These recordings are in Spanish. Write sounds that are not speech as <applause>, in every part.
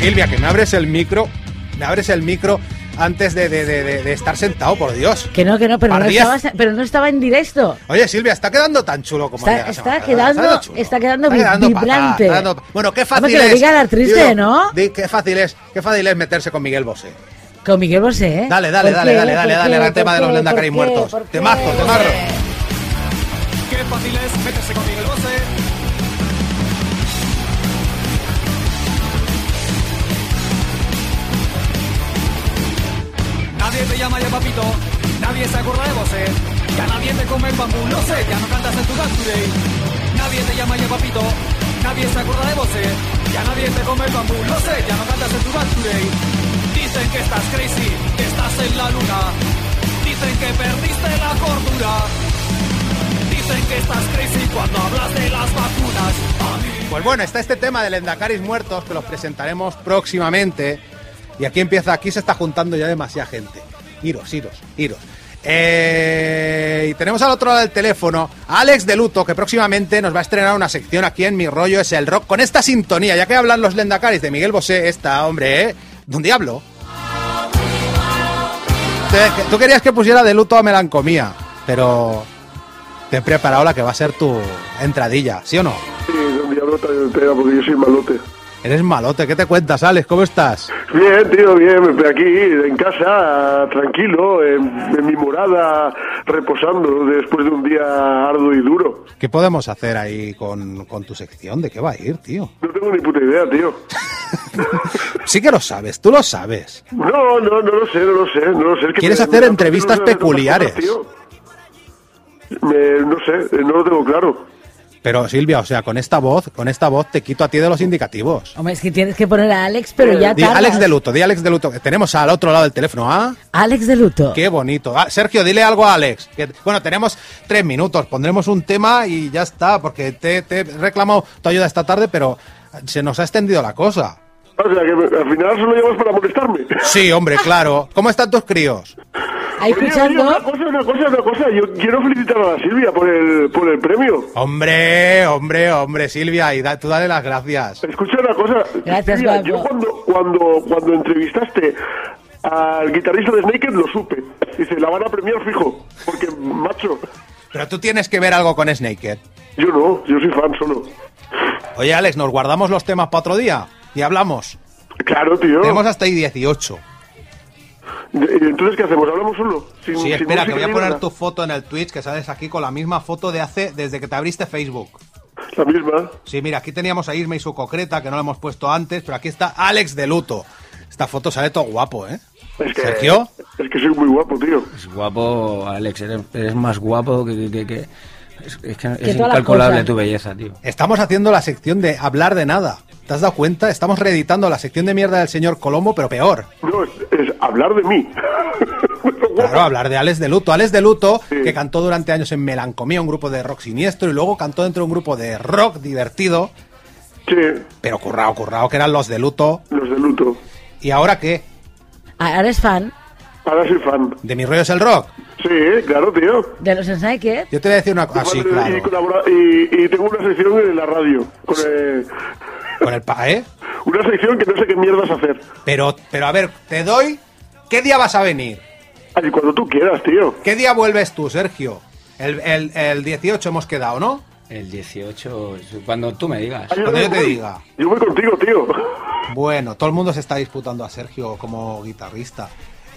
Silvia, que me abres el micro, me abres el micro antes de, de- de- de- de estar sentado, por Dios. Que no, que no, pero no, estaba, pero no estaba en directo. Oye, Silvia, está quedando tan chulo como Está, está quedando, chulo. está quedando, Está quedando vibrante. está quedando- Bueno, qué fácil Vamos, que lo es. diga la triste, Digo, ¿no? di- qué fácil es, qué fácil es meterse con Miguel Bosé. Con Miguel Bosé, ¿eh? Dale, dale, ¿Por dale, dale, dale, ¿Por dale al tema ¿Por de los qué? muertos. Temazo, temazo. Qué fácil es meterse con Miguel Bosé. Papito, nadie se acuerda de Bosé. Ya nadie te come el bambú, lo sé, ya no cantas en tu Today. Nadie te llama ya papito, nadie se acuerda de Bosé. Ya nadie te come el bambú, lo sé, ya no cantas en tu Today. Dicen que estás crazy, que estás en la luna. Dicen que perdiste la cordura. Dicen que estás crazy cuando hablas de las vacunas. Pues bueno, está este tema de Lendakaris muertos que los presentaremos próximamente. Y aquí empieza, aquí se está juntando ya demasiada gente. Iros, iros, iros. Eh, y tenemos al otro lado del teléfono a Alex de Luto, que próximamente nos va a estrenar una sección aquí en Mi Rollo es el Rock con esta sintonía, ya que hablan los Lendakaris de Miguel Bosé, esta, hombre, ¿eh? ¿Don Diablo? Te- Tú querías que pusiera de luto a melancolía, pero te he preparado la que va a ser tu entradilla, ¿sí o no? Sí, un diablo te pega porque yo soy malote. Eres malote, ¿qué te cuentas, Alex? ¿Cómo estás? Bien, tío, bien, aquí en casa, tranquilo, en, en mi morada, reposando después de un día arduo y duro. ¿Qué podemos hacer ahí con, con tu sección? ¿De qué va a ir, tío? No tengo ni puta idea, tío. <laughs> Sí que lo sabes, tú lo sabes. No, no, no lo sé, no lo sé, no lo sé. Es que ¿Quieres me- hacer me- entrevistas no peculiares? tío. Me- no sé, no lo tengo claro. Pero Silvia, o sea, con esta voz, con esta voz te quito a ti de los indicativos. Hombre, es que tienes que poner a Alex, pero ya Di tardas. Alex de Luto, di Alex de Luto. Tenemos al otro lado del teléfono, ¿ah? Alex de Luto. Qué bonito. Ah, Sergio, dile algo a Alex. Que- bueno, tenemos tres minutos, pondremos un tema y ya está, porque te, te he reclamado tu ayuda esta tarde, pero se nos ha extendido la cosa. O sea, que al final solo llamas para molestarme. Sí, hombre, claro. ¿Cómo están tus críos? Ahí Oye, oye, escuchando. una cosa, una cosa, una cosa. Yo quiero felicitar a la Silvia por el, por el premio. Hombre, hombre, hombre, Silvia, y da- tú dale las gracias. Escucha una cosa. Gracias, Silvia, yo cuando, cuando, cuando entrevistaste al guitarrista de Snaked lo supe. Dice, la van a premiar fijo. Porque, macho, Pero tú tienes que ver algo con Snaked. yo no, yo soy fan solo. Oye, Alex, ¿nos guardamos los temas para otro día? Y hablamos. Claro, tío. Tenemos hasta ahí 18. ¿Y Entonces, ¿qué hacemos? ¿Hablamos solo? Sin- Sí, sin espera, que música voy a poner nada? tu foto en el Twitch, que sales aquí con la misma foto de hace, desde que te abriste Facebook. La misma. Sí, mira, aquí teníamos a Irma y su concreta, que no lo hemos puesto antes, pero aquí está Alex de luto. Esta foto sale todo guapo, ¿eh? Es que, Sergio. Es que soy muy guapo, tío. Es guapo, Alex, eres, eres más guapo que... que, que- que- es, es que es todas las incalculable tu belleza, tío. Estamos haciendo la sección de hablar de nada. ¿Te has dado cuenta? Estamos reeditando la sección de mierda del señor Colombo, pero peor. No, es, es hablar de mí. <laughs> Claro, hablar de Alex de Luto. Alex de Luto, Sí. que cantó durante años en Melancomía, un grupo de rock siniestro, y luego cantó dentro de un grupo de rock divertido, Sí, pero currao, currao, que eran los de Luto. los de luto. ¿Y ahora qué? Ahora eres fan Ahora soy fan. ¿De mi rollo es el rock? Sí, claro, tío. de los Snaked. Yo te voy a decir una cosa. Ah, sí, y, claro. colabora- y, y tengo una sección en la radio. Con, eh, Con el pa, ¿eh? una sección que no sé qué mierdas hacer. Pero, pero a ver, te doy. ¿Qué día vas a venir? Ay, cuando tú quieras, tío. ¿Qué día vuelves tú, Sergio? El, el, el 18 hemos quedado, ¿no? El 18, cuando tú me digas. Ay, Cuando yo te voy. diga. Yo voy contigo, tío. Bueno, todo el mundo se está disputando a Sergio como guitarrista.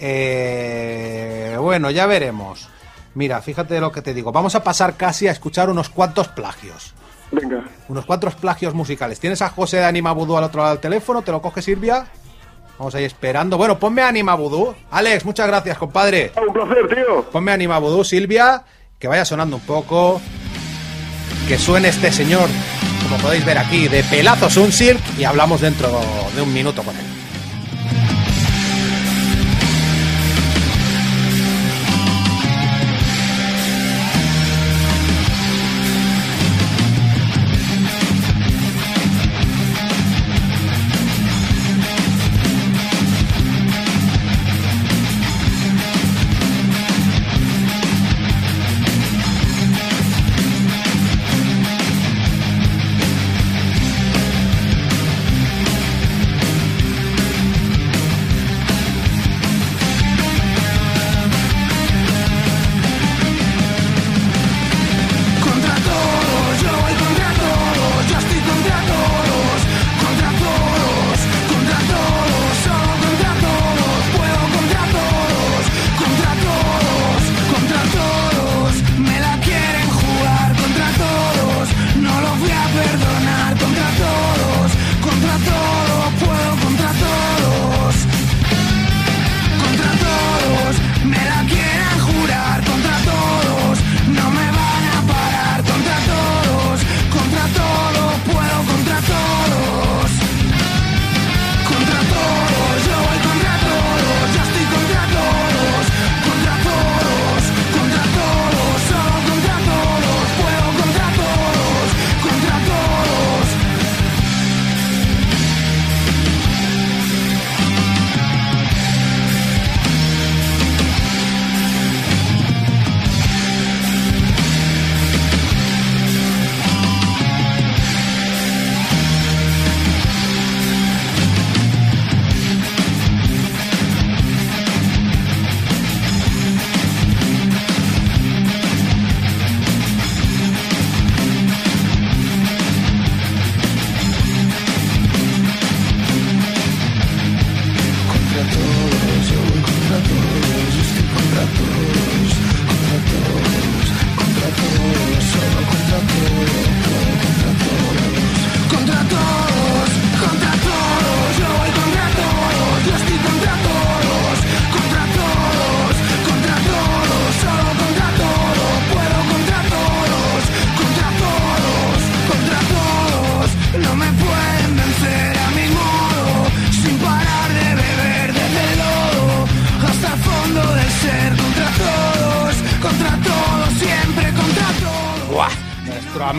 Eh, bueno, ya veremos. Mira, fíjate lo que te digo. Vamos a pasar casi a escuchar unos cuantos plagios. Venga. Unos cuantos plagios musicales. ¿Tienes a José de Anima Vudú al otro lado del teléfono? ¿Te lo coge Silvia? Vamos ahí esperando. Bueno, ponme Anima Vudú. Alex, muchas gracias, compadre. Ah, un placer, tío. Ponme Anima Vudú, Silvia. Que vaya sonando un poco. Que suene este señor, como podéis ver aquí, de pelazos un silk. Y hablamos dentro de un minuto con él.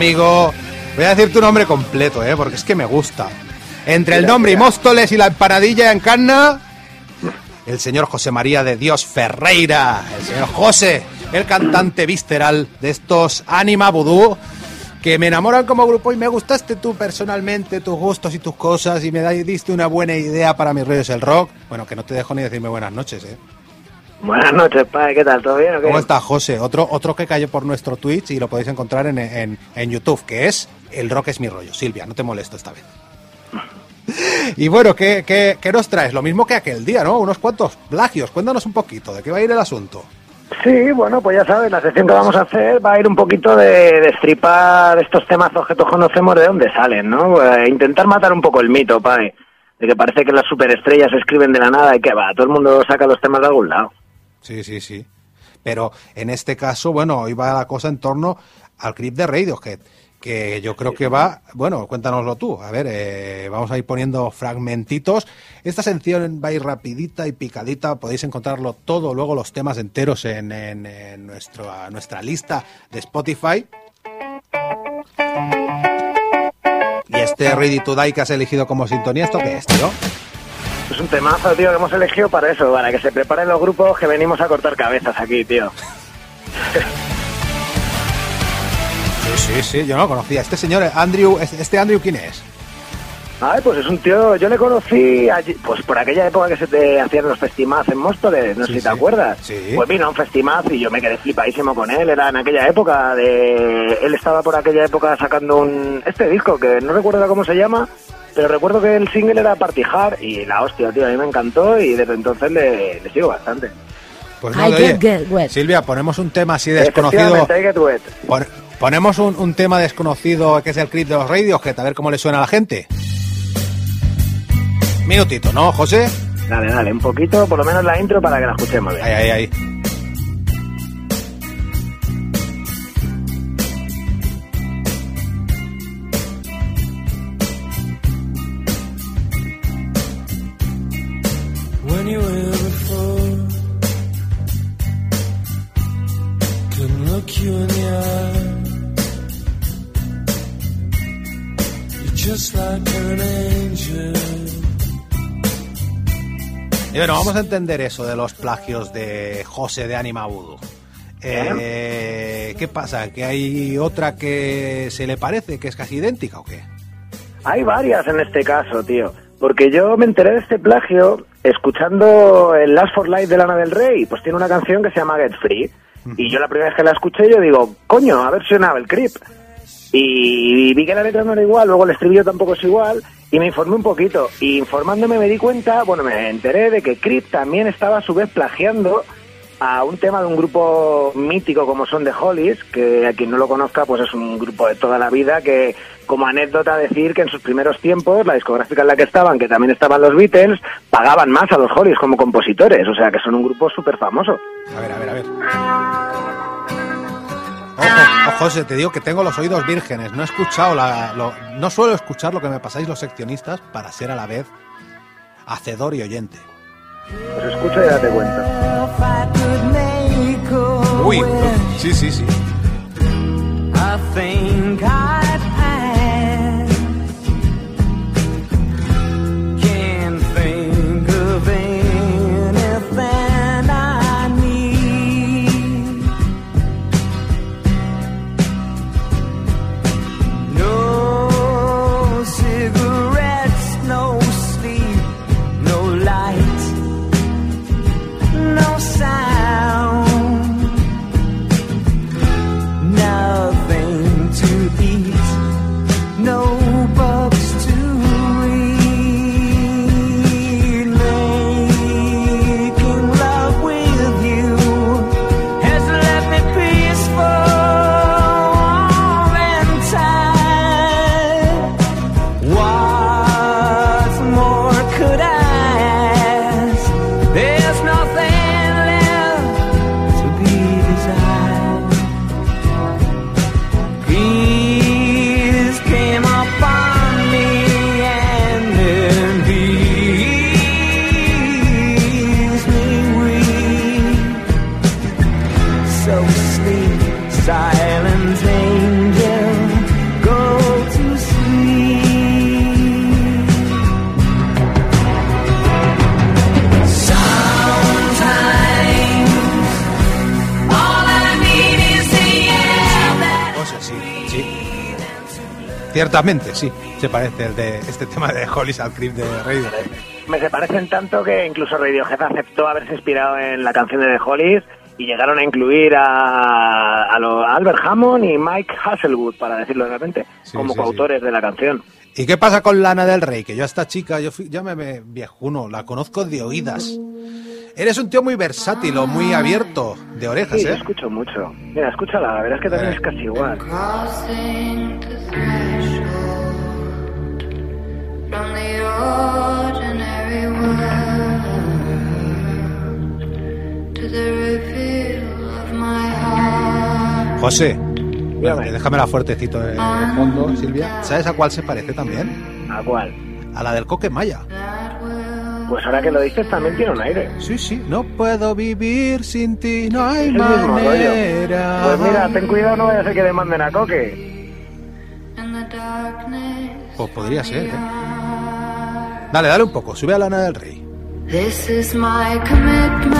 Amigo. Voy a decir tu nombre completo, ¿eh? porque es que me gusta. Entre el nombre y Móstoles y la empanadilla en Canna, el señor José María de Dios Ferreira, el señor José, el cantante visceral de estos Anima Vudú, que me enamoran como grupo y me gustaste tú personalmente, tus gustos y tus cosas, y me diste una buena idea para mis rollos el rock. Bueno, que no te dejo ni decirme buenas noches, ¿eh? Buenas noches, padre, ¿qué tal? ¿Todo bien o qué? ¿Cómo estás, José? Otro, otro que cayó por nuestro Twitch y lo podéis encontrar en, en- en YouTube, que es El Rock es mi rollo. Silvia, no te molesto esta vez. <laughs> Y bueno, ¿qué, qué, qué nos traes? Lo mismo que aquel día, ¿no? Unos cuantos plagios. Cuéntanos un poquito, ¿de qué va a ir el asunto? Sí, bueno, pues ya sabes, la sección que vamos a hacer va a ir un poquito de destripar estos temazos que todos conocemos de dónde salen, ¿no? Eh, intentar matar un poco el mito, padre, de que parece que las superestrellas se escriben de la nada y que va, todo el mundo saca los temas de algún lado. Sí, sí, sí. Pero en este caso, bueno, hoy va la cosa en torno al clip de Radiohead, que yo creo que va, bueno, cuéntanoslo tú. A ver, eh, vamos a ir poniendo fragmentitos. Esta sección va a ir rapidita y picadita. Podéis encontrarlo todo, luego los temas enteros en, en- nuestro, nuestra lista de Spotify. Y este Ready to que has elegido como sintonía, ¿esto qué es, tío? Es un temazo, tío, que hemos elegido para eso, para que se preparen los grupos que venimos a cortar cabezas aquí, tío. Sí, sí, sí, yo no lo conocía. Este señor, Andrew, ¿este Andrew quién es? Ay, pues es un tío, yo le conocí allí, pues por aquella época que se te hacían los festimaz en Móstoles, no sé Sí, si te sí. acuerdas. Sí. Pues vino a un festimaz y yo me quedé flipadísimo con él, era en aquella época de... Él estaba por aquella época sacando un... este disco, que no recuerdo cómo se llama, pero recuerdo que el single era Party Hard y la hostia, tío, a mí me encantó y desde entonces le, le sigo bastante. Pues I nada, get oye, get wet. Silvia, ponemos un tema así desconocido. Efectivamente, I Get Wet. Pon- ponemos un, un tema desconocido que es el clip de los Radiohead, a ver cómo le suena a la gente. Minutito, ¿no, José? Dale, dale, un poquito, por lo menos la intro para que la escuchemos bien. Ahí, ahí, ahí. Y bueno, vamos a entender eso de los plagios de José de Anima Voodoo. Eh, ¿Qué pasa? ¿Que hay otra que se le parece, que es casi idéntica o qué? Hay varias en este caso, tío. Porque yo me enteré de este plagio escuchando el Last for Life de Lana del Rey. Pues tiene una canción que se llama Get Free. Y yo la primera vez que la escuché, yo digo, coño, a ver si sonaba el creep. Y vi que la letra no era igual, luego el estribillo tampoco es igual, y me informé un poquito. Y informándome me di cuenta, bueno, me enteré de que Creep también estaba a su vez plagiando a un tema de un grupo mítico como son The Hollies, que a quien no lo conozca, pues es un grupo de toda la vida que, como anécdota, decir que en sus primeros tiempos, la discográfica en la que estaban, que también estaban los Beatles, pagaban más a los Hollies como compositores, o sea que son un grupo súper famoso. A ver, a ver, a ver. Ojo, ojo, José, te digo que tengo los oídos vírgenes. No he escuchado la, lo- no suelo escuchar lo que me pasáis los seccionistas para ser a la vez hacedor y oyente. Pues escucha y date cuenta. Uy, sí, sí, sí. I think I'd Ciertamente, sí, se parece el de este tema de Hollis al Creep de Radiohead. Me se parecen tanto que incluso Radiohead aceptó haberse inspirado en la canción de The Hollies y llegaron a incluir a, a, lo- a Albert Hammond y Mike Hasselwood, para decirlo de repente, Sí, como sí, coautores de la canción. ¿Y qué pasa con Lana del Rey? Que yo a esta chica, yo fui- ya me, me viejuno, la conozco de oídas. Eres un tío muy versátil o muy abierto de orejas, Sí, yo ¿eh? escucho mucho. Mira, escúchala, la verdad es que también Eh. es casi igual. José, Dígame. déjamela fuertecito de, de fondo, Silvia. ¿Sabes a cuál se parece también? ¿A cuál? A la del Coque Maya. Pues ahora que lo dices también tiene un aire. Sí, sí, no puedo vivir sin ti, no hay manera. Pues mira, ten cuidado, no vaya a ser que demanden a Coque. in the darkness. Pues podría ser, ¿eh? Dale, dale un poco, sube a Lana del Rey. This is my commitment,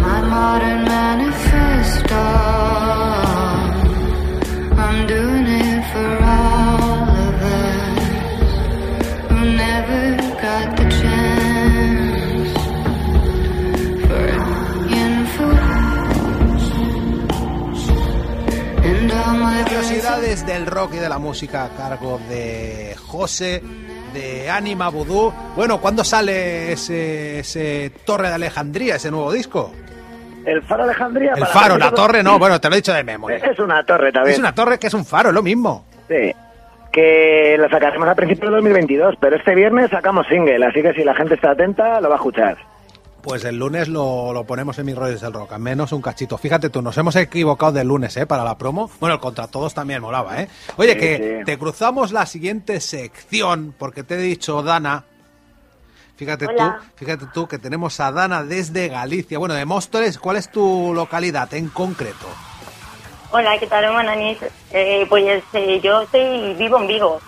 my modern manifesto. I'm doing Curiosidades del rock y de la música a cargo de José, de Anima Voodoo. Bueno, ¿cuándo sale ese, ese Torre de Alejandría, ese nuevo disco? El Faro Alejandría. El para faro, la torre no, bueno, te lo he dicho de memoria. Es una torre también. Es una torre que es un faro, es lo mismo. Sí. Que la sacaremos a principios de 2022, pero este viernes sacamos single, así que si la gente está atenta, lo va a escuchar. Pues el lunes lo, lo ponemos en mis rollos del rock, al menos un cachito. Fíjate tú, nos hemos equivocado del lunes, ¿eh? Para la promo. Bueno, el contra todos también molaba, ¿eh? Oye, Sí, que sí. te cruzamos la siguiente sección, porque te he dicho, Dana. Fíjate Hola. tú, fíjate tú que tenemos a Dana desde Galicia. Bueno, de Móstoles, ¿cuál es tu localidad en concreto? Hola, ¿qué tal, Mananis? Eh, pues eh, yo estoy vivo en Vigo.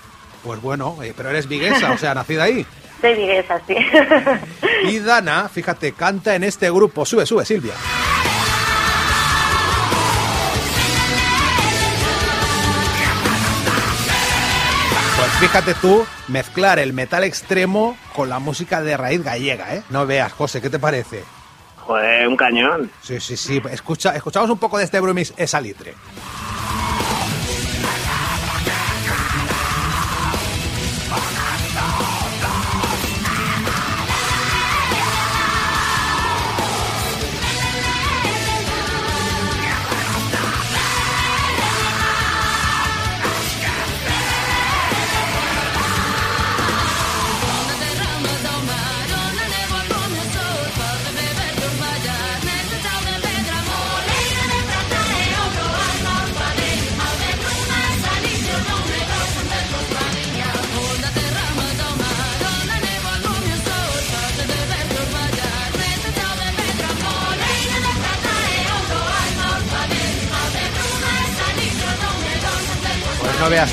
Pues bueno, eh, pero eres viguesa, o sea, nacida ahí. <laughs> Soy viguesa, sí. Y Dana, fíjate, canta en este grupo. Sube, sube, Silvia. Pues fíjate tú, mezclar el metal extremo con la música de raíz gallega, ¿eh? No veas, José, ¿qué te parece? Joder, un cañón. Sí, sí, sí. Escucha, escuchamos un poco de este Brumis Esalitre. Pues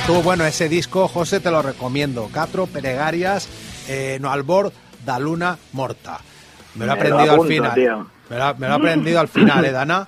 tú, bueno, ese disco, José, te lo recomiendo. Catro Peregarias, eh, no albor da luna morta. Me lo he aprendido al final. tío. Me lo, me lo he aprendido al final, ¿eh, Dana?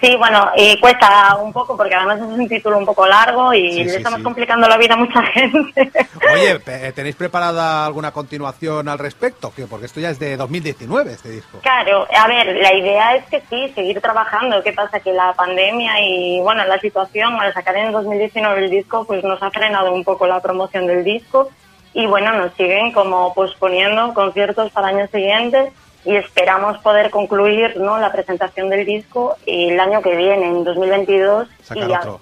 Sí, bueno, eh, cuesta un poco porque además es un título un poco largo y Sí, le sí, estamos sí. complicando la vida a mucha gente. Oye, ¿tenéis preparada alguna continuación al respecto? ¿Qué? Porque esto ya es de 2019, este disco. Claro, a ver, la idea es que sí, seguir trabajando. ¿Qué pasa? Que la pandemia y, bueno, la situación al sacar en 2019 el disco, pues nos ha frenado un poco la promoción del disco y, bueno, nos siguen como posponiendo conciertos para años siguientes y esperamos poder concluir, ¿no?, la presentación del disco el año que viene, en 2022. Sacar y ya- otro.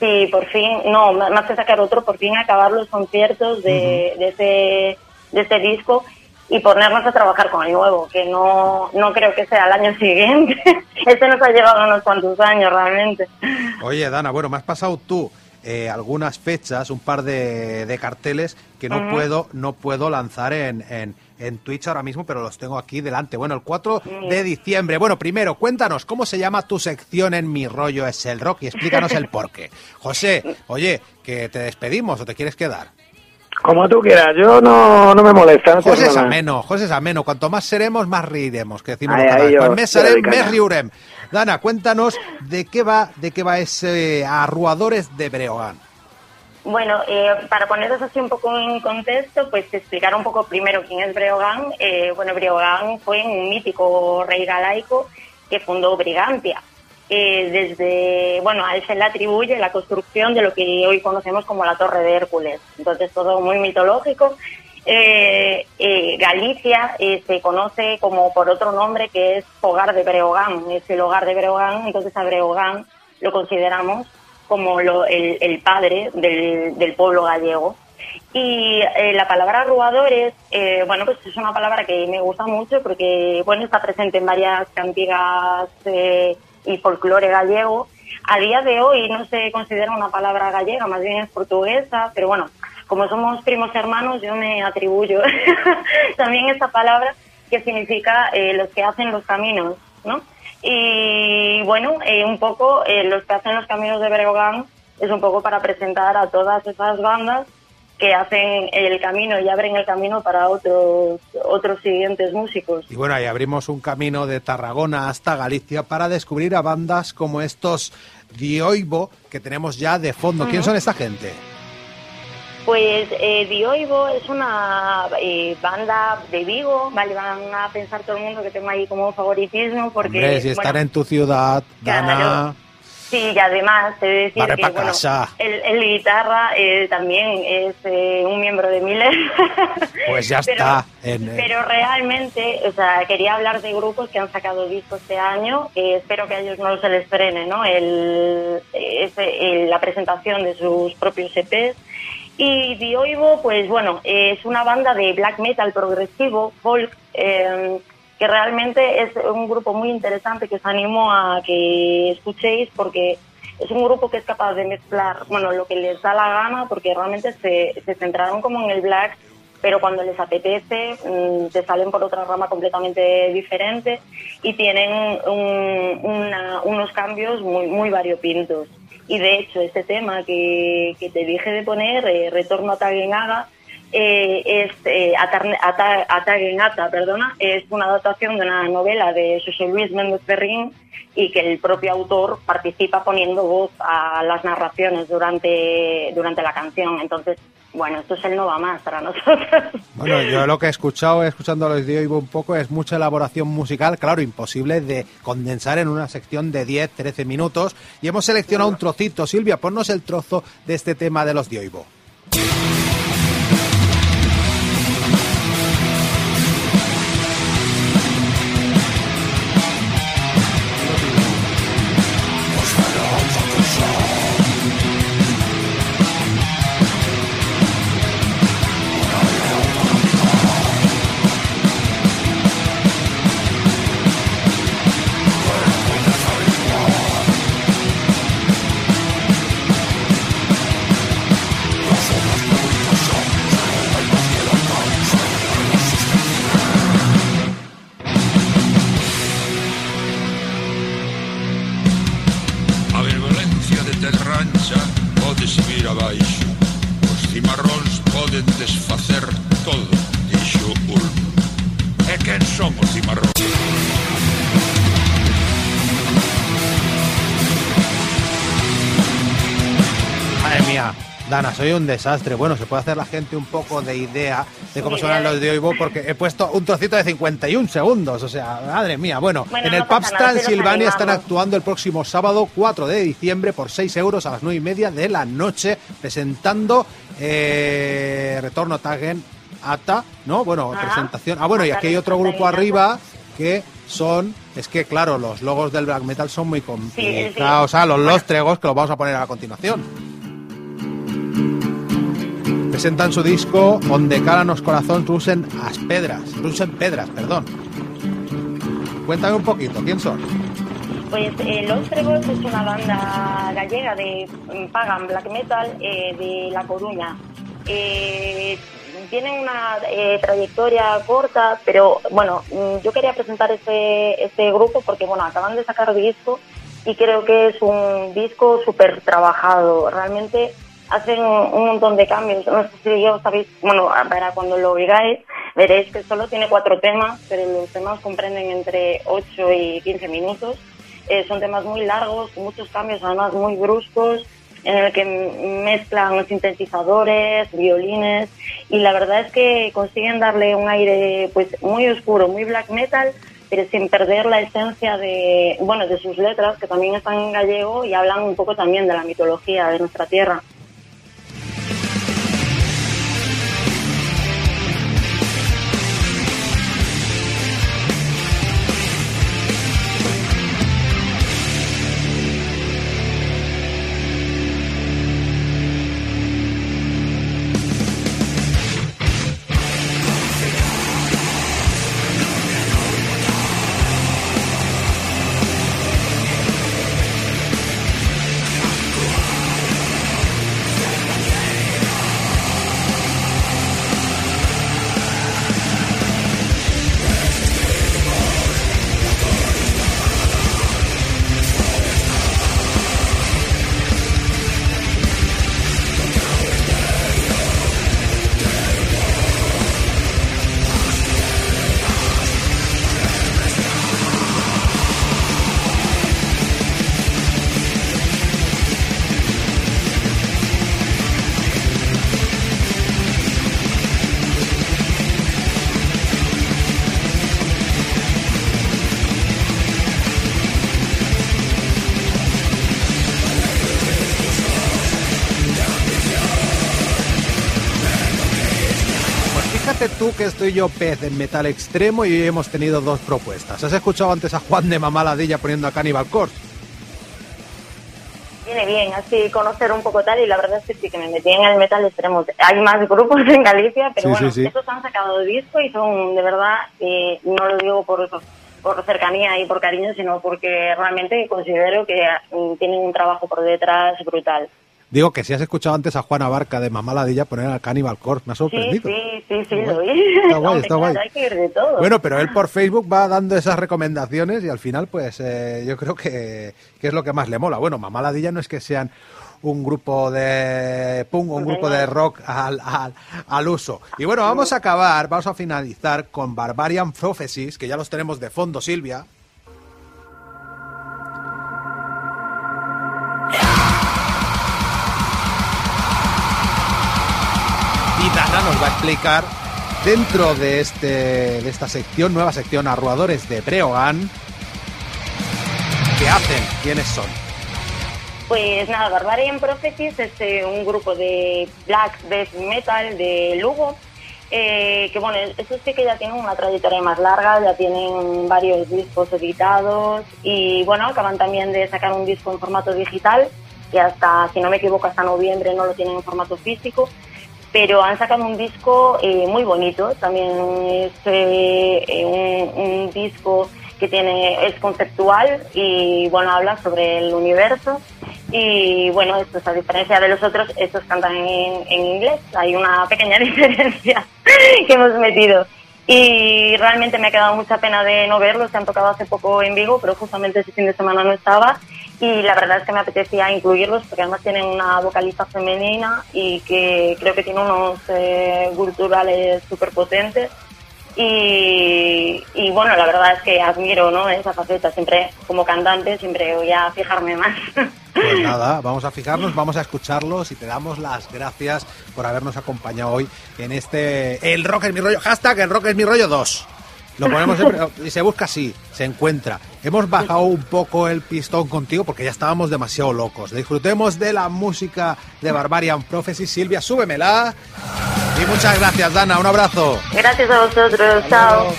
Sí, por fin, no, más que sacar otro, por fin acabar los conciertos de, de, ese, de ese disco y ponernos a trabajar con el nuevo, que no, no creo que sea el año siguiente. <laughs> este nos ha llevado unos cuantos años realmente. Oye, Dana, bueno, me has pasado tú eh, algunas fechas, un par de, de carteles que no puedo no puedo lanzar en, en, en Twitch ahora mismo, pero los tengo aquí delante. Bueno, el 4 de diciembre. Bueno, primero, cuéntanos, ¿cómo se llama tu sección en Mi Rollo es el Rock? Y explícanos el porqué. José, oye, que te despedimos o te quieres quedar. Como tú quieras, yo no, no me molesta. No José es ameno, José es ameno. Cuanto más seremos, más reiremos, que decimos ahí catalanes. yo, Pues doy serem, més riurem. Dana, cuéntanos de qué va, de qué va ese Arruadores de Breogán. Bueno, eh, para poneros así un poco en contexto, pues explicar un poco primero quién es Breogán. Eh, bueno, Breogán fue un mítico rey galaico que fundó Brigantia. Eh, desde, bueno, a él se le atribuye la construcción de lo que hoy conocemos como la Torre de Hércules. Entonces, todo muy mitológico. Eh, eh, Galicia eh, se conoce como por otro nombre que es Hogar de Breogán, es el hogar de Breogán, entonces a Breogán lo consideramos como lo- el, el padre del, del pueblo gallego. Y eh, la palabra ruadores, eh, bueno, pues es una palabra que me gusta mucho porque, bueno, está presente en varias cantigas y folclore gallego. A día de hoy no se considera una palabra gallega, más bien es portuguesa, pero bueno, como somos primos hermanos, yo me atribuyo <laughs> también esta palabra que significa eh, los que hacen los caminos, ¿no? Y bueno, eh, un poco eh, los que hacen los caminos de Breogán es un poco para presentar a todas esas bandas que hacen el camino y abren el camino para otros otros siguientes músicos. Y bueno, ahí abrimos un camino de Tarragona hasta Galicia para descubrir a bandas como estos Dioibo que tenemos ya de fondo. ¿Quién son esta gente? Pues eh, Dioivo es una eh, banda de Vigo, ¿vale? Van a pensar todo el mundo que tengo ahí como favoritismo porque... Hombre, si están bueno, en tu ciudad, Dana, Claro. Sí, y además he de decir Barre que bueno, el, el guitarra eh, también es eh, un miembro de Miller. <laughs> pues ya Pero- está. En, eh, Pero realmente, o sea, quería hablar de grupos que han sacado discos este año. espero que a ellos no se les frene, ¿no? El, ese- el- la presentación de sus propios EPs. Y Dioivo, pues bueno, es una banda de black metal progresivo, folk, eh, que realmente es un grupo muy interesante que os animo a que escuchéis porque es un grupo que es capaz de mezclar, bueno, lo que les da la gana, porque realmente se, se centraron como en el black, pero cuando les apetece mm, te salen por otra rama completamente diferente y tienen un- una- unos cambios muy, muy variopintos. Y de hecho, este tema que, que te dije de poner, eh, Retorno a Tagenaga, eh, es eh, Atarne- Ata- Atagenata, perdona, es una adaptación de una novela de José Luis Méndez Ferrín y que el propio autor participa poniendo voz a las narraciones durante, durante la canción. Entonces, bueno, esto es el no va más para nosotros. <laughs> Bueno, yo lo que he escuchado, escuchando los Dioibo un poco, es mucha elaboración musical, claro, imposible de condensar en una sección de 10, 13 minutos. Y hemos seleccionado un trocito. Silvia, ponnos el trozo de este tema de los Dioibo. Soy un desastre. Bueno, se puede hacer la gente un poco de idea de cómo suenan los Dioibo porque he puesto un trocito de 51 segundos. O sea, madre mía. Bueno, Bueno, en el no pasa Pub nada, Stand sí los Silvania están actuando el próximo sábado 4 de diciembre por 6 euros a las 9 y media de la noche presentando eh, Retorno Tagen Ata, ¿no? Bueno, Ajá. presentación. Ah, bueno, y aquí hay otro grupo arriba que son, es que claro, los logos del black metal son muy complicados. O sea, los Bueno. lóstregos que los vamos a poner a continuación. Presentan su disco Onde calan los corazones rusen as pedras, rusen pedras, perdón. Cuéntame un poquito, ¿quién son? Pues eh, Los Tregos es una banda gallega de mm, pagan black metal eh, de La Coruña. Eh, tienen una eh, trayectoria corta, pero bueno, mm, yo quería presentar este, este grupo porque bueno, acaban de sacar disco y creo que es un disco súper trabajado. Realmente hacen un montón de cambios. No sé si yo sabéis, bueno, para cuando lo oigáis, veréis que solo tiene cuatro temas, pero los temas comprenden entre 8 y 15 minutos. Eh, son temas muy largos, muchos cambios, además muy bruscos, en el que mezclan sintetizadores, violines, y la verdad es que consiguen darle un aire pues muy oscuro, muy black metal, pero sin perder la esencia de, bueno, de sus letras, que también están en gallego y hablan un poco también de la mitología de nuestra tierra. Que estoy yo pez en metal extremo y hoy hemos tenido dos propuestas. ¿Has escuchado antes a Juan de Mamaladilla poniendo a Cannibal Corpse? Viene bien, así conocer un poco tal, y la verdad es que sí, que me metí en el metal extremo. Hay más grupos en Galicia, pero Sí, bueno, sí, sí. estos han sacado disco y son de verdad, eh, no lo digo por, por cercanía y por cariño, sino porque realmente considero que mm, tienen un trabajo por detrás brutal. Digo que si has escuchado antes a Juana Barca de Mamaladilla poner a Cannibal Corpse, me ha sorprendido. sí, sí, sí, lo vi. Está guay, <laughs> está guay. hay que ir de todo. Bueno, pero él por Facebook va dando esas recomendaciones y al final, pues eh, yo creo que, que es lo que más le mola. Bueno, Mamaladilla no es que sean un grupo de punk un grupo de rock al, al, al uso. Y bueno, vamos a acabar, vamos a finalizar con Barbarian Prophecies, que ya los tenemos de fondo, Silvia. Nos va a explicar dentro de, este, de esta sección, nueva sección, Arruadores de Breogán, ¿qué hacen? ¿Quiénes son? Pues nada, Barbarian Prophecies es eh, un grupo de black death metal de Lugo. eh, que bueno, eso sí que ya tienen una trayectoria más larga, ya tienen varios discos editados y bueno, acaban también de sacar un disco en formato digital, que hasta, si no me equivoco, hasta noviembre no lo tienen en formato físico, pero han sacado un disco eh, muy bonito, también es eh, eh, un, un disco que tiene es conceptual y bueno habla sobre el universo. Y bueno estos a diferencia de los otros estos cantan en, en inglés. Hay una pequeña <laughs> diferencia que hemos metido. Y realmente me ha quedado mucha pena de no verlos. Se han tocado hace poco en Vigo pero justamente ese fin de semana no estaba y la verdad es que me apetecía incluirlos porque además tienen una vocalista femenina y que creo que tiene unos eh, culturales súper potentes y, y bueno, la verdad es que admiro ¿no? esa faceta. Siempre, como cantante, siempre voy a fijarme más. Pues <laughs> nada, vamos a fijarnos, vamos a escucharlos y te damos las gracias por habernos acompañado hoy en este El Rock es mi rollo, hashtag El Rock es mi rollo 2. Lo ponemos y se busca así, se encuentra. Hemos bajado un poco el pistón contigo porque ya estábamos demasiado locos. Disfrutemos de la música de Barbarian Prophecy. Silvia, súbemela. Y muchas gracias, Dana. Un abrazo. Gracias a vosotros. Chao.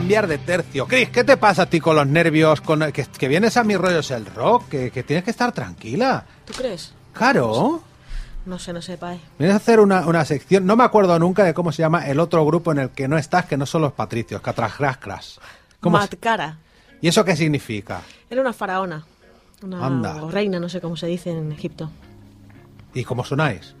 Cambiar de tercio. Chris, ¿qué te pasa a ti con los nervios? Con que, que vienes a mis rollos el rock, que, que tienes que estar tranquila. ¿Tú crees? Claro. No sé, no sé, Pai. Vienes a hacer una, una sección, no me acuerdo nunca de cómo se llama el otro grupo en el que no estás, que no son los patricios, Catrasgrascras. ¿Cómo se- Matcara. ¿Y eso qué significa? Era una faraona. Una Anda. reina, no sé cómo se dice en Egipto. ¿Y cómo sonáis?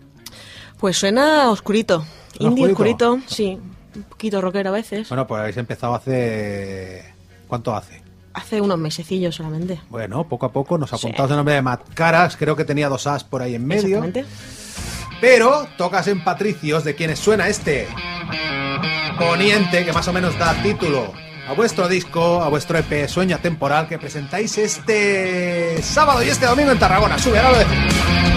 Pues suena oscurito. ¿Suena Indie oscurito, sí. Un poquito rockero a veces. Bueno, pues habéis empezado hace... ¿Cuánto hace? Hace unos mesecillos solamente. Bueno, poco a poco nos apuntamos el nombre de Matt Caras, creo que tenía dos As por ahí en medio. Exactamente. Pero tocas en Patricios de quienes suena este poniente que más o menos da título a vuestro disco, a vuestro EP Sueño Temporal que presentáis este sábado y este domingo en Tarragona. Sube, ahora lo decimos.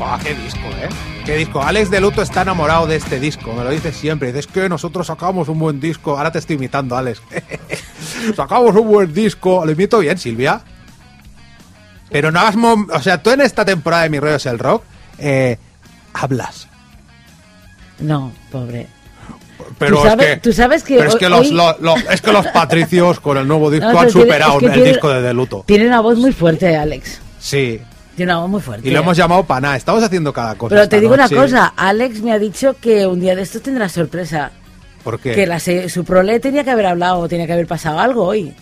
Buah, qué disco, ¿eh? Qué disco. Alex de Luto está enamorado de este disco, me lo dice siempre. Dices que nosotros sacamos un buen disco. Ahora te estoy imitando, Alex. <laughs> sacamos un buen disco. Lo imito bien, Silvia. Pero no hagas... mom- O sea, tú en esta temporada de Mi Rollo es el Rock, eh, hablas. No, pobre. Pero ¿Tú es sabes- que, tú sabes que pero es hoy- que los, es que los patricios con el nuevo <laughs> disco No, han tiene- superado es que el tiene- disco de De Luto. Tiene una voz muy fuerte, Alex. Sí. Tiene muy fuerte. Y lo hemos llamado Paná. Estamos haciendo cada cosa. Pero te digo una cosa, Alex me ha dicho que un día de estos tendrá sorpresa. ¿Por qué? Que la se- su prole tenía que haber hablado, tenía que haber pasado algo hoy.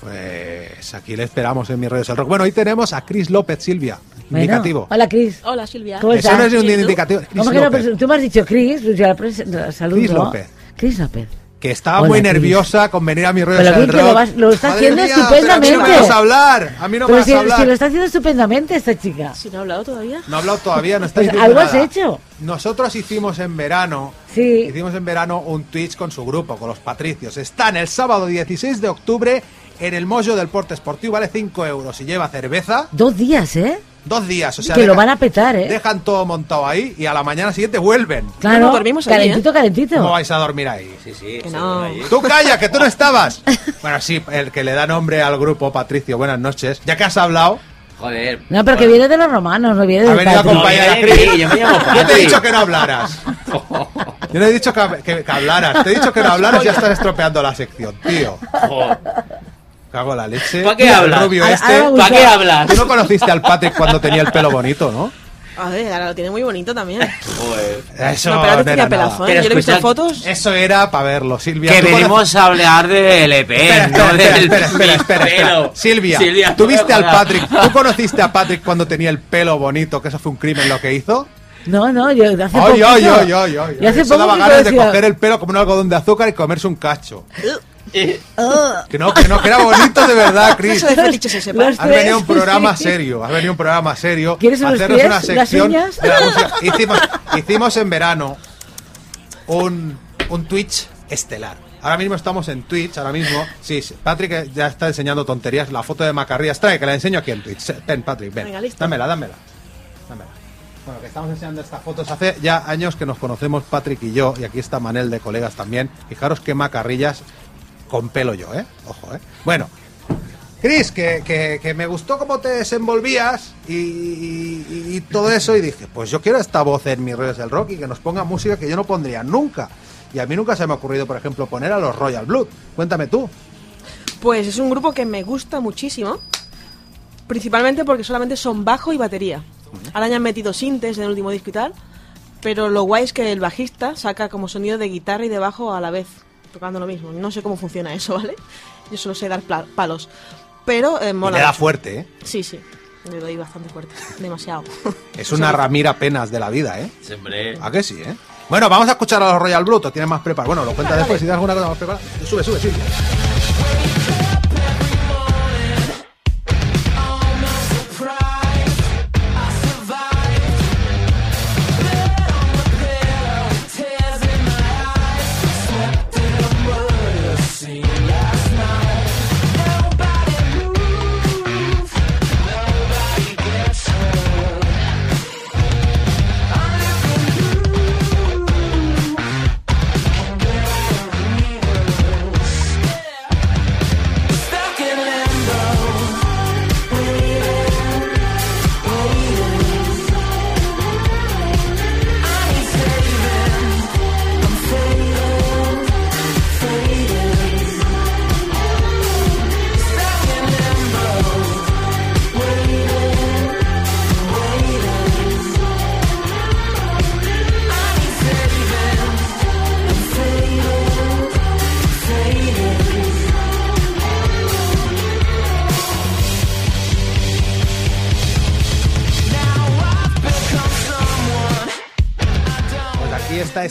Pues aquí le esperamos en mis redes del rock. Bueno, hoy tenemos a Chris López Silvia. Bueno, Indicativo. Hola, Cris. Hola, Silvia. ¿Cómo Eso estás? no es un indicativo. Chris ¿Cómo que no? Pues tú me has dicho Cris, pues yo la saludo. Cris López. Cris López. Que estaba Hola, muy nerviosa con venir a mis redes Pero lo vas- lo está Madre haciendo mía, pero estupendamente. A mí no me vas a hablar. A mí no me Pero vas si, a hablar. si lo está haciendo estupendamente esta chica. Si no ha hablado todavía. No ha hablado todavía, no está Pues diciendo algo has nada. hecho. Nosotros hicimos en verano, Sí. hicimos en verano un Twitch con su grupo, con los Patricios. Están el sábado 16 de octubre en el Mojo del Porte Esportivo, vale 5 euros y lleva cerveza. Dos días, ¿eh? Dos días, o sea, que lo van a petar, ¿eh? dejan todo montado ahí y a la mañana siguiente vuelven. Claro, No, dormimos allí, calentito, calentito. ¿Cómo vais a dormir ahí? Sí, sí. Que no. Tú calla, que tú no estabas. <laughs> Bueno, sí, el que le da nombre al grupo, Patricio, buenas noches. Ya que has hablado, Joder. No, pero que Bueno. viene de los romanos, no viene ha de venido a acompañar a No, Chris. yo <laughs> Yo te he dicho que no hablaras. <laughs> Yo no he dicho que, que- que hablaras. Te he dicho que no hablaras y ya estás estropeando la sección, tío. Joder. Cago en la leche. ¿Pa' qué hablas? rubio Ahora- este. me ¿Para qué hablas? Tú no conociste al Patrick cuando tenía el pelo bonito, ¿no? A ver, ahora lo tiene muy bonito también. Joder. Eso no, pero no tenía pelazo, ¿eh? Pero Yo le he visto fotos. Eso era para verlo, Silvia. Que ¿Tú conoces- venimos a hablar del EP, Espera, no espera, del espera, espera, espera. Silvia, Silvia, ¿tú no me viste al. Patrick? ¿Tú conociste a Patrick cuando tenía el pelo bonito? Que eso fue un crimen lo que hizo. No, no, yo de hace Ay, poquito. ay, ay, ay, ay. Y hace Eso poco daba ganas de coger el pelo como un algodón de azúcar y comerse un cacho. Ah, Que no, que no, que era bonito de verdad. Los Has venido a un programa serio, has venido a un programa serio. ¿Quieres unos hacernos pies, una las sección uñas? de la música. Hicimos, hicimos en verano un, un Twitch estelar. Ahora mismo estamos en Twitch, ahora mismo. Sí, sí, Patrick ya está enseñando tonterías. La foto de Macarrías. Trae, que la enseño aquí en Twitch. Ven, Patrick, ven. Venga, listo. Dámela, dámela. Dámela. Bueno, que estamos enseñando estas fotos hace ya años que nos conocemos Patrick y yo, y aquí está Manel de colegas también. Fijaros qué macarrillas con pelo yo, ¿eh? Ojo, ¿eh? Bueno, Cris, que, que- que me gustó cómo te desenvolvías y, y- y todo eso, y dije, pues yo quiero esta voz en mis redes del rock y que nos ponga música que yo no pondría nunca. Y a mí nunca se me ha ocurrido, por ejemplo, poner a los Royal Blood. Cuéntame tú. Pues es un grupo que me gusta muchísimo, principalmente porque solamente son bajo y batería. Ahora ya han metido sintes en el último disco y tal, pero lo guay es que el bajista saca como sonido de guitarra y de bajo a la vez, tocando lo mismo. No sé cómo funciona eso, <laughs> ¿vale? Yo solo sé dar palos. Pero eh, Y mola. le da mucho. fuerte, ¿eh? Sí, sí, le doy bastante fuerte, <laughs> demasiado. Es una ramira apenas de la vida, ¿eh? Siempre. ¿A que sí, eh? Bueno, vamos a escuchar a los Royal Blood. ¿O tienes más preparado? Bueno, lo cuenta después. Si tienes alguna cosa más preparada. Sube, sube, sube.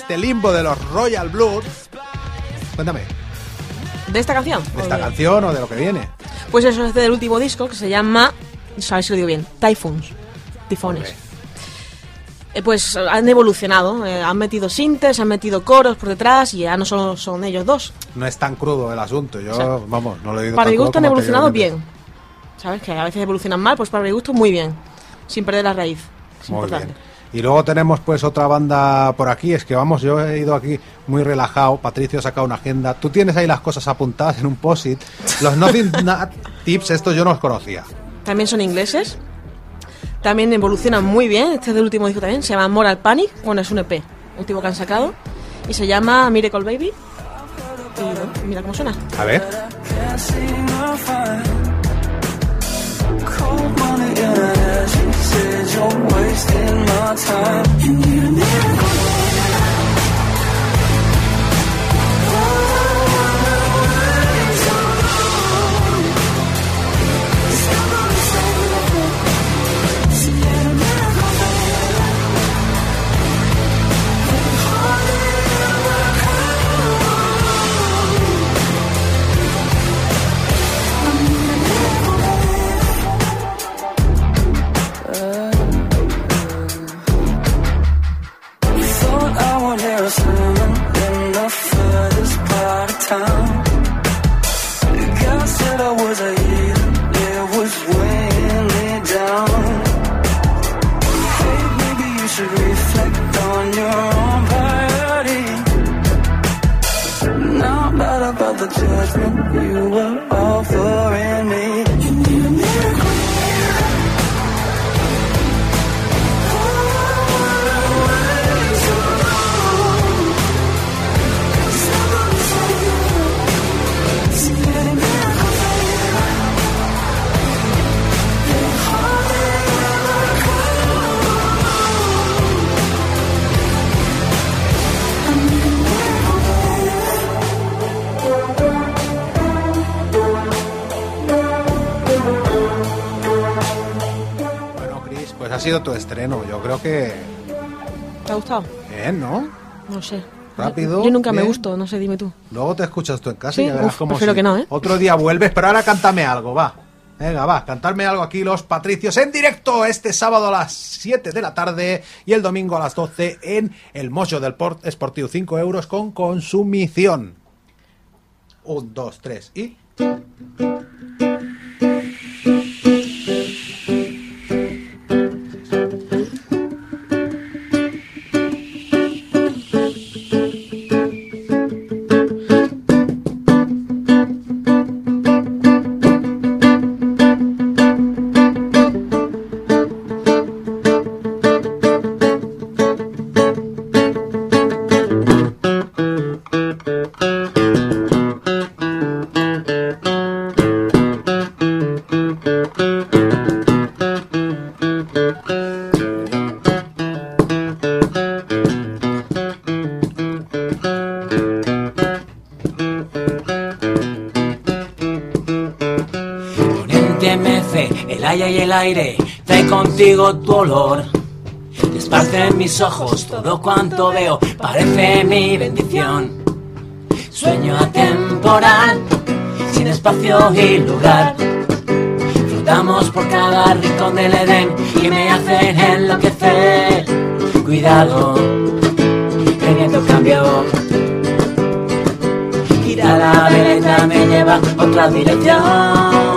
Este limbo de los Royal Blood. Cuéntame, ¿De esta canción? de esta canción o de lo que viene. Pues eso es del último disco que se llama, ver si lo digo bien, Typhoons, tifones. Eh, pues han evolucionado, eh, han metido sintes, han metido coros por detrás y ya no solo son ellos dos. No es tan crudo el asunto. Yo, O sea, vamos, no lo he oído Para mi gusto han evolucionado bien. ¿Sabes? Que a veces evolucionan mal, pues para mi gusto muy bien. Sin perder la raíz. Es Muy importante. bien. Y luego tenemos pues otra banda por aquí, es que vamos, yo he ido aquí muy relajado, Patricio ha sacado una agenda, tú tienes ahí las cosas apuntadas en un post-it, los Nothing <laughs> Tips, estos yo no los conocía. También son ingleses. También evolucionan muy bien. Este es del último disco también. Se llama Moral Panic. Bueno, es un EP. Último que han sacado. Y se llama Miracle Baby. Y bueno, mira cómo suena. A ver. You're wasting my time. You need a miracle. Sido tu estreno, yo creo que ¿Te ha gustado? bien, ¿no? No sé. Rápido, Yo nunca me gusto, no sé, dime tú. Luego te escuchas tú en casa Sí, y ya verás uf, cómo sí. que no, ¿eh? Otro día vuelves, pero ahora cántame algo, va. Venga, va, cantarme algo aquí los Patricios en directo este sábado a las 7 de la tarde y el domingo a las 12 en el Mocho del Port Sportivo 5 euros con consumición. Un, dos, tres y... tu en mis ojos todo cuanto veo, parece mi bendición. Sueño atemporal, sin espacio y lugar. Flotamos por cada rincón del Edén y me hacen enloquecer. Cuidado, el viento cambió. Gira la veleta, me lleva a otra dirección.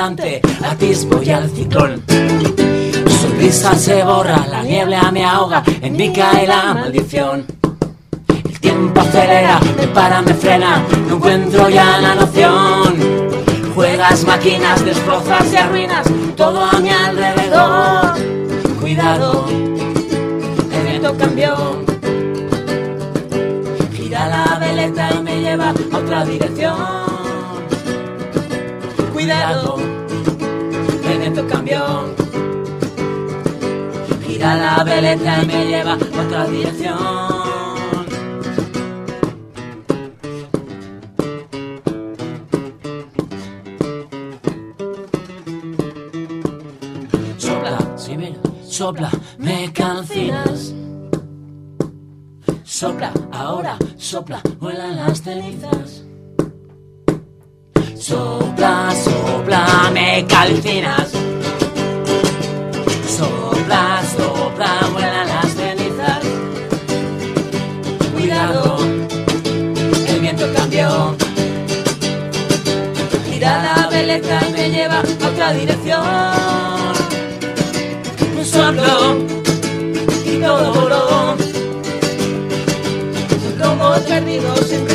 Semblante, atisbo y al ciclón. Tu sonrisa se borra, la niebla me ahoga, en mí cae la maldición. El tiempo acelera, me para, me frena, no encuentro ya la noción. Juegas máquinas, destrozas y arruinas todo a mi alrededor. Cuidado, el viento cambió. Gira la veleta y me lleva a otra dirección. Cuidado, el viento cambió. Gira la veleta y me lleva a otra dirección. Sopla, dirección. Un soplo y todo voló. Como perdido, sin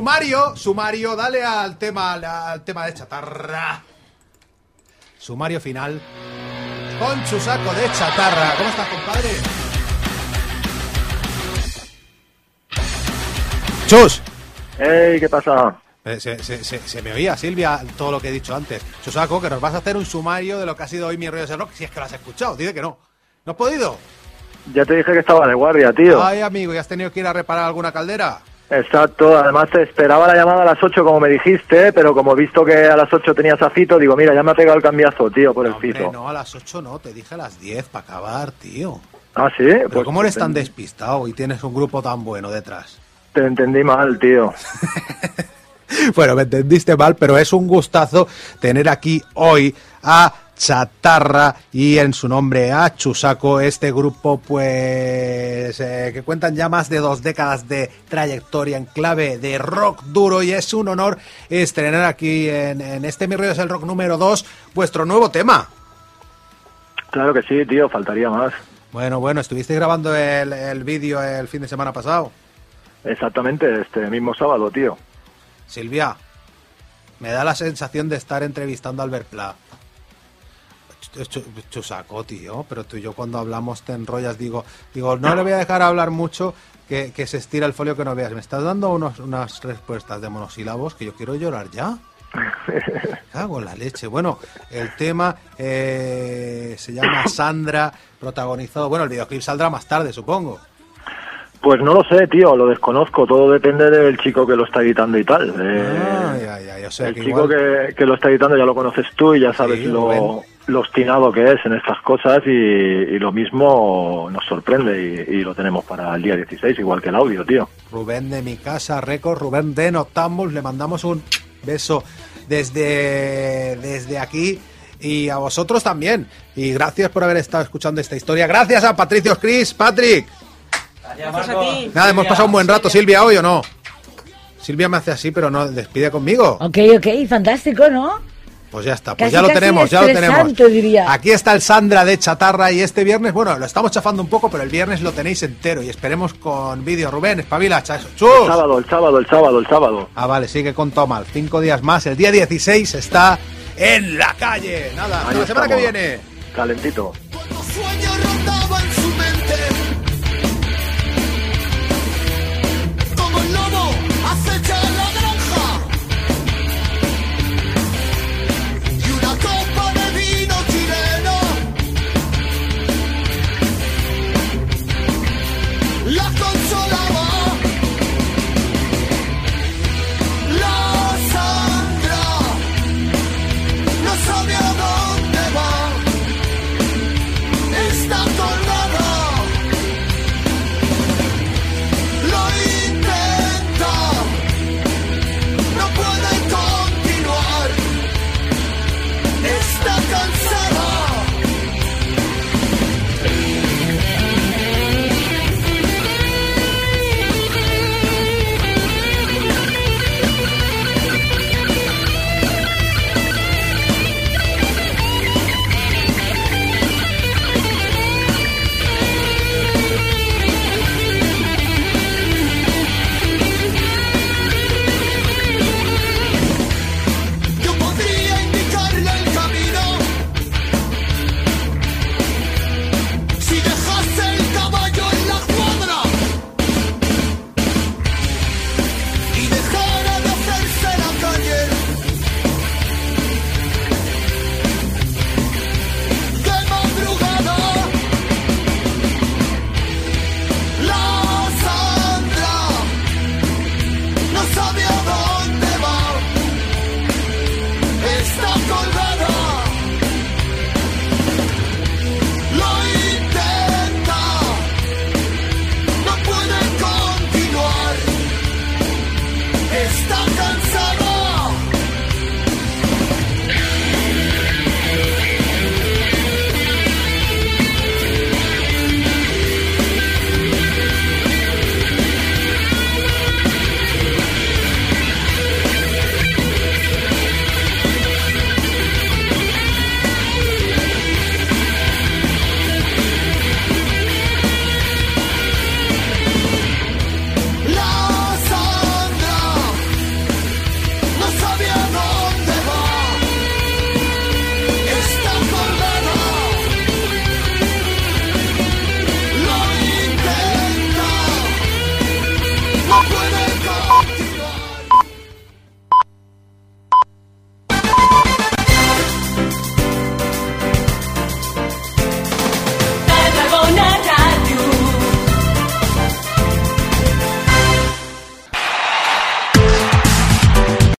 sumario, sumario, dale al tema, al tema de chatarra. Sumario final. Con Chusaco de chatarra. ¿Cómo estás, compadre? Chus. ¡Ey! ¿Qué pasa? Eh, Se, se- se- se me oía, Silvia, todo lo que he dicho antes. Chusaco, que nos vas a hacer un sumario de lo que ha sido hoy mi rollo de rock, si es que lo has escuchado. Dice que no. ¿No has podido? Ya te dije que estaba de guardia, tío. Ay, amigo, ¿y has tenido que ir a reparar alguna caldera? Exacto, además te esperaba la llamada a las 8 como me dijiste, pero como he visto que a las 8 tenías a Fito, digo, mira, ya me ha pegado el cambiazo, tío, por el Hombre, Fito. no, a las 8 no, te dije a las 10 para acabar, tío. Ah, sí, Pero pues ¿cómo eres tan despistado y tienes un grupo tan bueno detrás? te entendí mal, tío. <laughs> Bueno, me entendiste mal, pero es un gustazo tener aquí hoy a Chatarra y en su nombre a Chusaco, este grupo pues eh, que cuentan ya más de dos décadas de trayectoria en clave de rock duro y es un honor estrenar aquí en, en este Mi Rollo es el Rock número 2 vuestro nuevo tema. Claro que sí, tío, faltaría más. Bueno, bueno, estuviste grabando el, el vídeo el fin de semana pasado. Exactamente, este mismo sábado, tío. Silvia, me da la sensación de estar entrevistando a Albert Pla. Ch- ch- Chusaco, tío, pero tú y yo cuando hablamos te enrollas, digo, digo, no le voy a dejar hablar mucho, que, que se estira el folio que no veas. Me estás dando unos- unas respuestas de monosílabos que yo quiero llorar ya. <laughs> Cago en la leche. Bueno, el tema eh, se llama Sandra, protagonizado. Bueno, el videoclip saldrá más tarde, supongo. Pues no lo sé, tío, lo desconozco. Todo depende del chico que lo está editando y tal. Eh, Ay, ay, ay, o sea el que chico igual- que, que lo está editando ya lo conoces tú y ya sabes Sí, lo. Lo obstinado que es en estas cosas y, y lo mismo nos sorprende y, y lo tenemos para el día 16, igual que el audio, tío. Rubén de mi casa, récord, Rubén de Noctambul, le mandamos un beso desde, desde aquí y a vosotros también. Y gracias por haber estado escuchando esta historia. Gracias a Patricio Cris, Patrick. Gracias a ti. Nada, hemos pasado un buen rato, Silvia, hoy o no. Silvia me hace así, pero no despide conmigo. Ok, ok, fantástico, ¿no? Pues ya está, pues Casi, ya lo tenemos, ya lo tenemos. diría. Aquí está el Sandra de Chatarra y este viernes, bueno, lo estamos chafando un poco, pero el viernes lo tenéis entero y esperemos con vídeo. Rubén, espabila, chas. ¡Chus! El sábado, el sábado, el sábado, el sábado. Ah, vale, sigue con Tomal. Cinco días más. El día 16 está en la calle. Nada, hasta Ahí la semana que viene. Calentito.